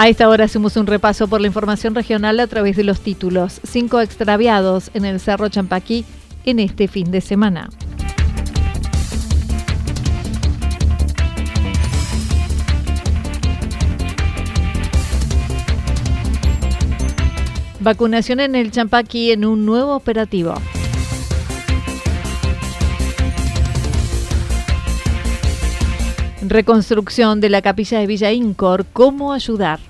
A esta hora hacemos un repaso por la información regional a través de los títulos. Cinco extraviados en el Cerro Champaquí en este fin de semana. Vacunación en el Champaquí en un nuevo operativo. Reconstrucción de la capilla de Villa Incor. ¿Cómo ayudar?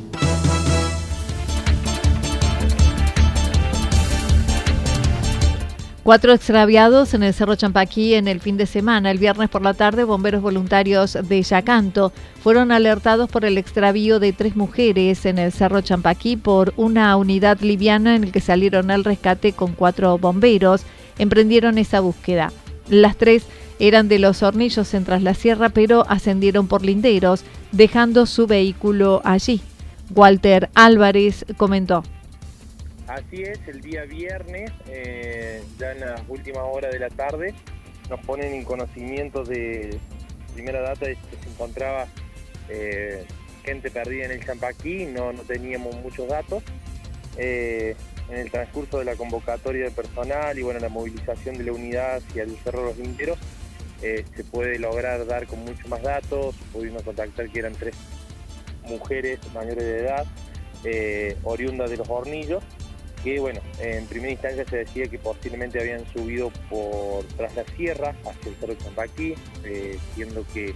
Cuatro extraviados en el Cerro Champaquí en el fin de semana. El viernes por la tarde, bomberos voluntarios de Yacanto fueron alertados por el extravío de tres mujeres en el Cerro Champaquí por una unidad liviana en el que salieron al rescate con cuatro bomberos. Emprendieron esa búsqueda. Las tres eran de los hornillos en Tras la Sierra, pero ascendieron por linderos, dejando su vehículo allí. Walter Álvarez comentó. Así es, el día viernes, eh, ya en las últimas horas de la tarde, nos ponen en conocimiento de primera data de que se encontraba eh, gente perdida en el Champaquí, no, no teníamos muchos datos. Eh, en el transcurso de la convocatoria de personal y bueno, la movilización de la unidad hacia el Cerro Los Linderos, se puede lograr dar con mucho más datos, pudimos contactar que eran tres mujeres mayores de edad, oriundas de los hornillos, que bueno, en primera instancia se decía que posiblemente habían subido por tras la sierra hacia el Cerro Champaquí, eh, siendo que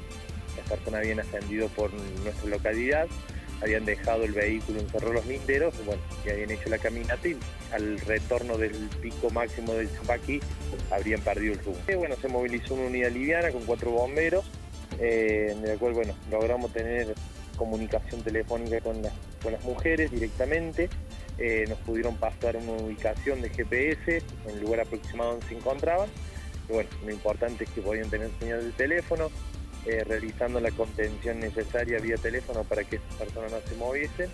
las personas habían ascendido por nuestra localidad, habían dejado el vehículo en Cerro Los Linderos, bueno, y habían hecho la caminata y al retorno del pico máximo del Champaquí habrían perdido el rumbo. Eh, bueno, se movilizó una unidad liviana con cuatro bomberos, eh, en la cual bueno, logramos tener comunicación telefónica con con las mujeres directamente. Eh, nos pudieron pasar una ubicación de GPS en el lugar aproximado donde se encontraban. Y bueno, lo importante es que podían tener señal de teléfono, eh, realizando la contención necesaria vía teléfono para que esas personas no se moviesen.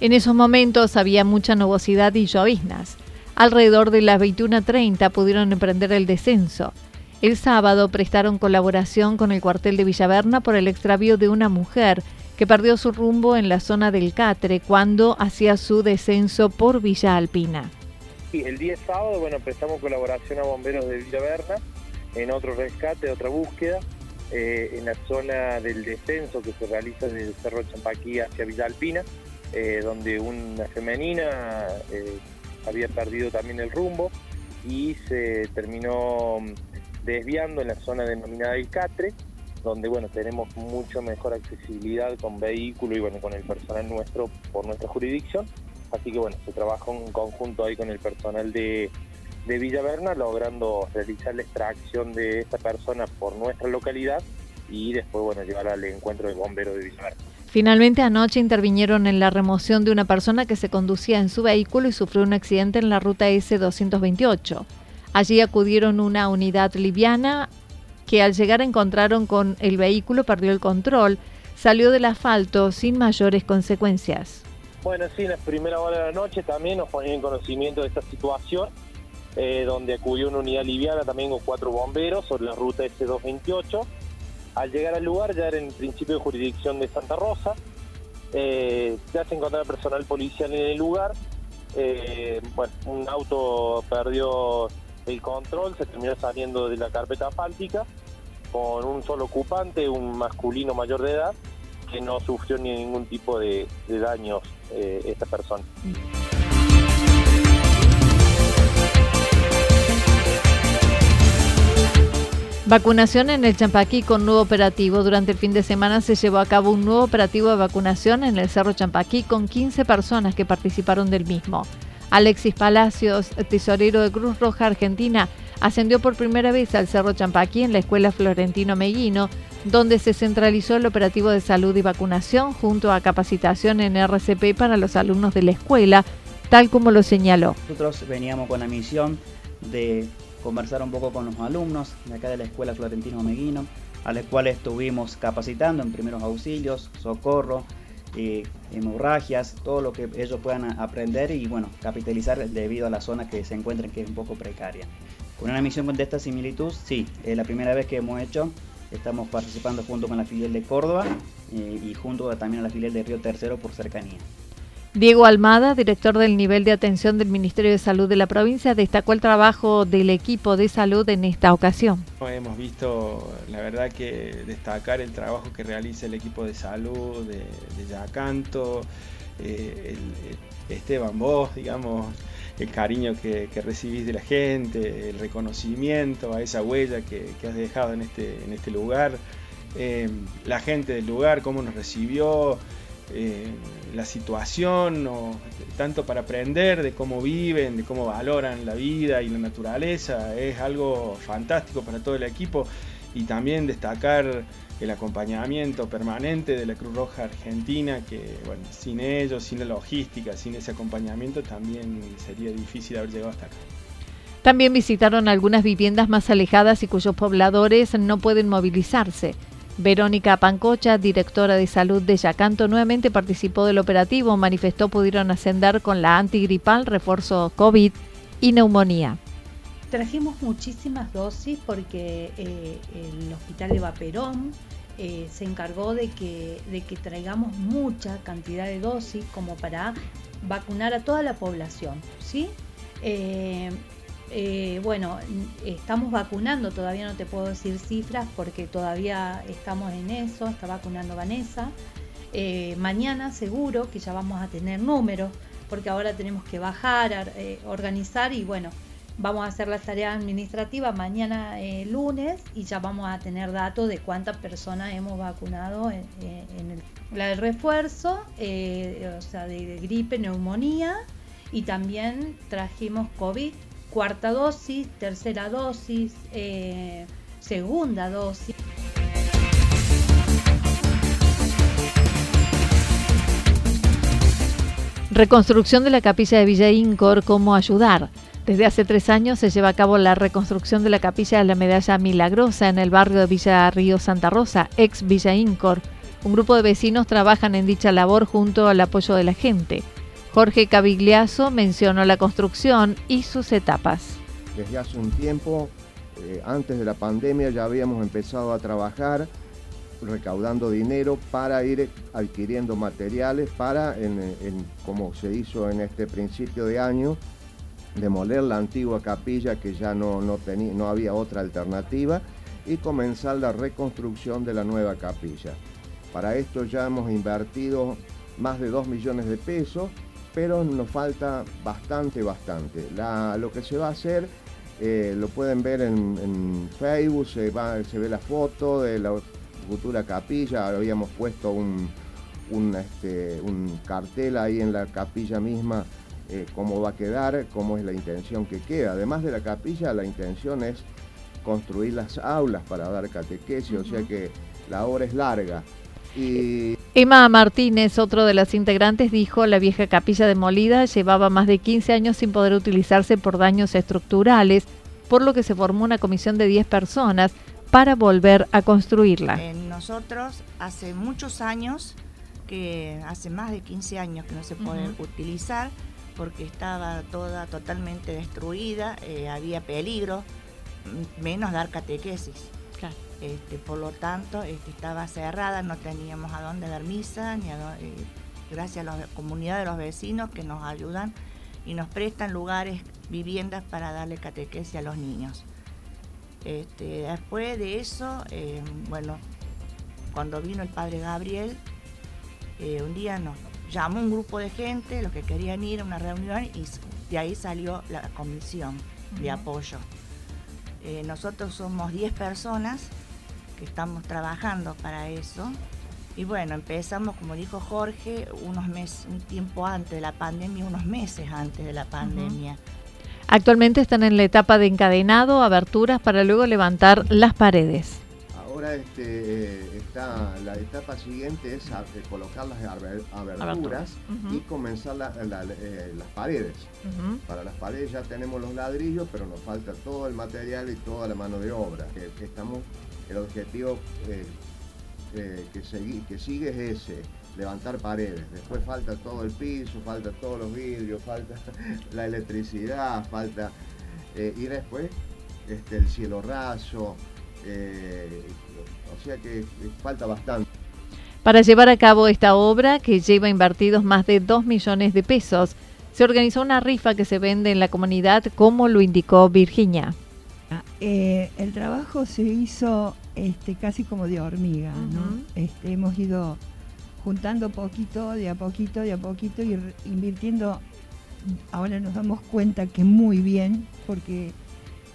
En esos momentos había mucha nubosidad y lloviznas. Alrededor de las 21.30 pudieron emprender el descenso. El sábado prestaron colaboración con el cuartel de Villaverna por el extravío de una mujer que perdió su rumbo en la zona del Catre cuando hacía su descenso por Villa Alpina. Sí, el día sábado, bueno, prestamos colaboración a bomberos de Villa Berna en otro rescate, otra búsqueda, eh, en la zona del descenso que se realiza desde el Cerro Champaquí hacia Villa Alpina, eh, donde una femenina eh, había perdido también el rumbo y se terminó desviando en la zona denominada El Catre, donde bueno tenemos mucho mejor accesibilidad con vehículo y bueno con el personal nuestro por nuestra jurisdicción así que bueno se trabaja en conjunto ahí con el personal de, de Villaverna logrando realizar la extracción de esta persona por nuestra localidad y después bueno llevar al encuentro del bombero de Villaverna. Finalmente anoche intervinieron en la remoción de una persona que se conducía en su vehículo y sufrió un accidente en la ruta S228. Allí acudieron una unidad liviana que al llegar encontraron con el vehículo, perdió el control, salió del asfalto sin mayores consecuencias. Bueno, sí, en la primera hora de la noche también nos ponían en conocimiento de esta situación, eh, donde acudió una unidad liviana también con cuatro bomberos sobre la ruta S228. Al llegar al lugar ya era en principio de jurisdicción de Santa Rosa, eh, ya se encontraba personal policial en el lugar, eh, bueno, un auto perdió el control, se terminó saliendo de la carpeta asfáltica con un solo ocupante, un masculino mayor de edad, que no sufrió ni ningún tipo de, daños eh, esta persona. Vacunación en el Champaquí con nuevo operativo. Durante el fin de semana se llevó a cabo un nuevo operativo de vacunación en el Cerro Champaquí con 15 personas que participaron del mismo. Alexis Palacios, tesorero de Cruz Roja Argentina, ascendió por primera vez al Cerro Champaquí en la Escuela Florentino Meguino, donde se centralizó el operativo de salud y vacunación junto a capacitación en RCP para los alumnos de la escuela, tal como lo señaló. Nosotros veníamos con la misión de conversar un poco con los alumnos de acá de la Escuela Florentino Meguino, a los cuales estuvimos capacitando en primeros auxilios, socorro, hemorragias, todo lo que ellos puedan aprender y bueno, capitalizar debido a la zona que se encuentran que es un poco precaria. Con una misión de esta similitud, sí, es la primera vez que hemos hecho, estamos participando junto con la filial de Córdoba eh, y junto también a la filial de Río Tercero por cercanía. Diego Almada, director del nivel de atención del Ministerio de Salud de la provincia, destacó el trabajo del equipo de salud en esta ocasión. Hemos visto, la verdad, que destacar el trabajo que realiza el equipo de salud de, Yacanto, eh, Esteban Vos, digamos, el cariño que, recibís de la gente, el reconocimiento a esa huella que, has dejado en este, este lugar, eh, la gente del lugar, cómo nos recibió. Eh, la situación, tanto para aprender de cómo viven, de cómo valoran la vida y la naturaleza, es algo fantástico para todo el equipo y también destacar el acompañamiento permanente de la Cruz Roja Argentina, que bueno, sin ellos, sin la logística, sin ese acompañamiento también sería difícil haber llegado hasta acá. También visitaron algunas viviendas más alejadas y cuyos pobladores no pueden movilizarse. Verónica Pancocha, directora de salud de Yacanto, nuevamente participó del operativo. Manifestó pudieron ascender con la antigripal, refuerzo COVID y neumonía. Trajimos muchísimas dosis porque eh, el hospital de Vaperón eh, se encargó de que, de que traigamos mucha cantidad de dosis como para vacunar a toda la población. ¿sí? Eh, eh, bueno, estamos vacunando, todavía no te puedo decir cifras porque todavía estamos en eso, está vacunando Vanessa. Eh, mañana seguro que ya vamos a tener números, porque ahora tenemos que bajar, eh, organizar y bueno, vamos a hacer las tareas administrativas mañana lunes y ya vamos a tener datos de cuántas personas hemos vacunado en, el, la del refuerzo, o sea, de gripe, neumonía y también trajimos COVID cuarta dosis, tercera dosis, eh, segunda dosis. Reconstrucción de la capilla de Villa Incor, ¿cómo ayudar? Desde hace tres años se lleva a cabo la reconstrucción de la capilla de la Medalla Milagrosa en el barrio de Villa Río Santa Rosa, ex Villa Incor. Un grupo de vecinos trabajan en dicha labor junto al apoyo de la gente. Jorge Cavigliazo mencionó la construcción y sus etapas. Desde hace un tiempo, eh, antes de la pandemia, ya habíamos empezado a trabajar recaudando dinero para ir adquiriendo materiales para, como se hizo en este principio de año, demoler la antigua capilla que ya no, no, tenía, no había otra alternativa y comenzar la reconstrucción de la nueva capilla. Para esto ya hemos invertido más de 2 millones de pesos pero nos falta bastante, bastante. lo que se va a hacer, eh, lo pueden ver en, Facebook, se, ve la foto de la futura capilla, habíamos puesto este, un, cartel ahí en la capilla misma, eh, cómo va a quedar, cómo es la intención que queda. Además de la capilla, la intención es construir las aulas para dar catequesis, o sea que la obra es larga. Emma Martínez, otro de las integrantes, dijo la vieja capilla demolida llevaba más de 15 años sin poder utilizarse por daños estructurales, por lo que se formó una comisión de 10 personas para volver a construirla. Eh, nosotros hace muchos años, que hace más de 15 años que no se puede utilizar porque estaba toda totalmente destruida, eh, había peligro, menos dar catequesis. Este, por lo tanto, este, estaba cerrada, no teníamos a dónde dar misa, ni a eh, gracias a la comunidad de los vecinos que nos ayudan y nos prestan lugares, viviendas para darle catequesis a los niños. Este, después de eso, eh, bueno, cuando vino el padre Gabriel, eh, un día nos llamó un grupo de gente, los que querían ir a una reunión, y de ahí salió la comisión de apoyo. Eh, nosotros somos 10 personas que estamos trabajando para eso. Y bueno, empezamos, como dijo Jorge, unos meses, un tiempo antes de la pandemia, unos meses antes de la pandemia. Actualmente están en la etapa de encadenado, aberturas para luego levantar las paredes. Ahora este, eh, está la etapa siguiente es colocar las aberturas y comenzar eh, las paredes. Para las paredes ya tenemos los ladrillos, pero nos falta todo el material y toda la mano de obra. estamos, el objetivo eh, que, que sigue es ese, levantar paredes. Después falta todo el piso, falta todos los vidrios, falta la electricidad, falta... Eh, y después este, el cielo raso, eh, o sea que falta bastante. Para llevar a cabo esta obra, que lleva invertidos más de 2 millones de pesos, se organizó una rifa que se vende en la comunidad, como lo indicó Virginia. Ah, eh, el trabajo se hizo este, casi como de hormiga, ¿no? este, hemos ido juntando poquito, de a poquito, de a poquito y invirtiendo. Ahora nos damos cuenta que muy bien, porque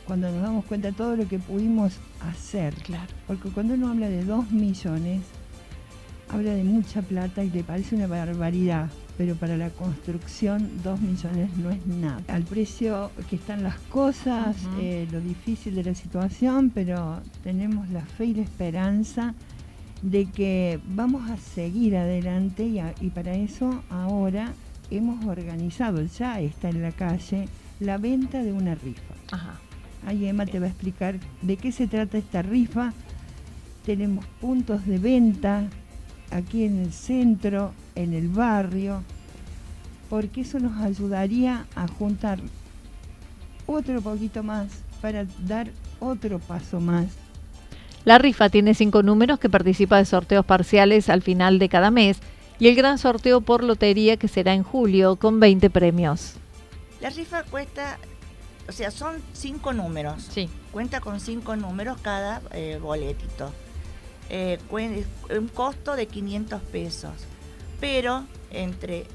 cuando nos damos cuenta de todo lo que pudimos hacer, claro. porque cuando uno habla de dos millones, habla de mucha plata y le parece una barbaridad, pero para la construcción dos millones no es nada. Al precio que están las cosas, eh, lo difícil de la situación, pero tenemos la fe y la esperanza de que vamos a seguir adelante y, para eso ahora hemos organizado, ya está en la calle, la venta de una rifa. Ajá. Ahí Emma te va a explicar de qué se trata esta rifa. Tenemos puntos de venta aquí en el centro, en el barrio, porque eso nos ayudaría a juntar otro poquito más para dar otro paso más la rifa tiene cinco números que participa de sorteos parciales al final de cada mes y el gran sorteo por lotería que será en julio con 20 premios. La rifa cuesta, o sea, son cinco números. Sí. Cuenta con cinco números cada eh, boletito. Eh, un costo de 500 pesos. Pero entre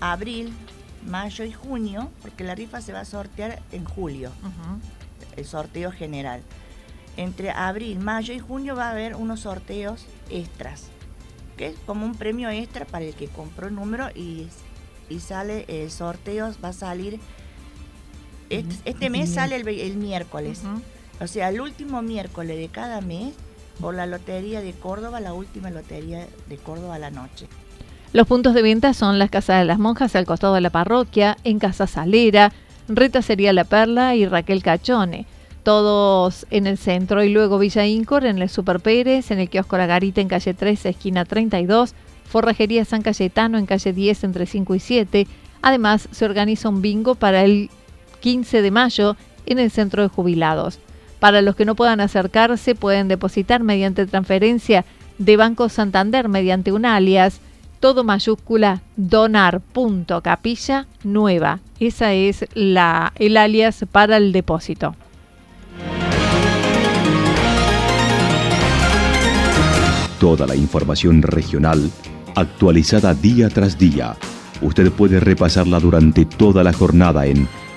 abril, mayo y junio, porque la rifa se va a sortear en julio, el sorteo general. Entre abril, mayo y junio va a haber unos sorteos extras, que es como un premio extra para el que compró el número y, sale el sorteo, va a salir, este, mes sale el, miércoles, o sea, el último miércoles de cada mes por la Lotería de Córdoba, la última Lotería de Córdoba a la noche. Los puntos de venta son las Casas de las Monjas al costado de la parroquia, en Casa Salera, Rita sería La Perla y Raquel Cachone todos en el centro. Y luego Villa Incor en el Super Pérez, en el kiosco La Garita en calle 13, esquina 32, Forrajería San Cayetano en calle 10 entre 5 y 7. Además, se organiza un bingo para el 15 de mayo en el centro de jubilados. Para los que no puedan acercarse, pueden depositar mediante transferencia de Banco Santander mediante un alias, todo mayúscula, donar.capilla nueva. Esa es la, el alias para el depósito. Toda la información regional actualizada día tras día. Usted puede repasarla durante toda la jornada en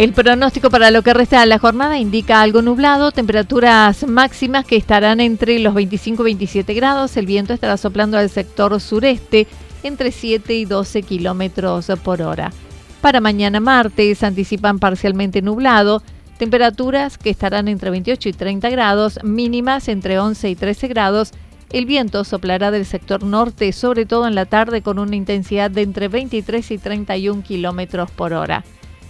El pronóstico para lo que resta de la jornada indica algo nublado, temperaturas máximas que estarán entre los 25 y 27 grados. El viento estará soplando al sector sureste entre 7 y 12 kilómetros por hora. Para mañana martes anticipan parcialmente nublado, temperaturas que estarán entre 28 y 30 grados, mínimas entre 11 y 13 grados. El viento soplará del sector norte, sobre todo en la tarde, con una intensidad de entre 23 y 31 kilómetros por hora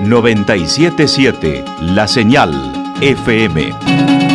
977 La Señal FM.